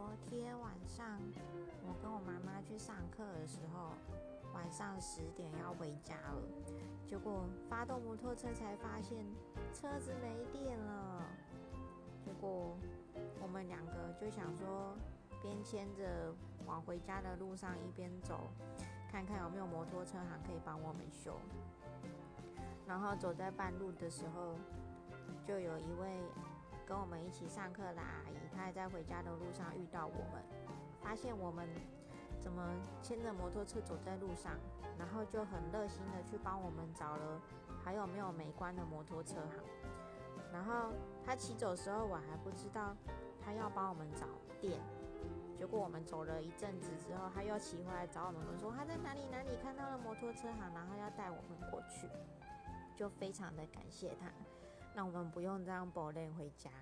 昨天晚上我跟我妈妈去上课的时候，晚上十点要回家了，结果发动摩托车才发现车子没电了。结果我们两个就想说，边牵着往回家的路上一边走，看看有没有摩托车行可以帮我们修。然后走在半路的时候，就有一位。我们一起上课的阿姨，她还在回家的路上遇到我们，发现我们怎么牵着摩托车走在路上，然后就很热心的去帮我们找了还有没有没关的摩托车行。然后她骑走时候，我还不知道她要帮我们找店。结果我们走了一阵子之后，他又骑回来找我们，说他在哪里哪里看到了摩托车行，然后要带我们过去，就非常的感谢他。那我们不用这样步练回家。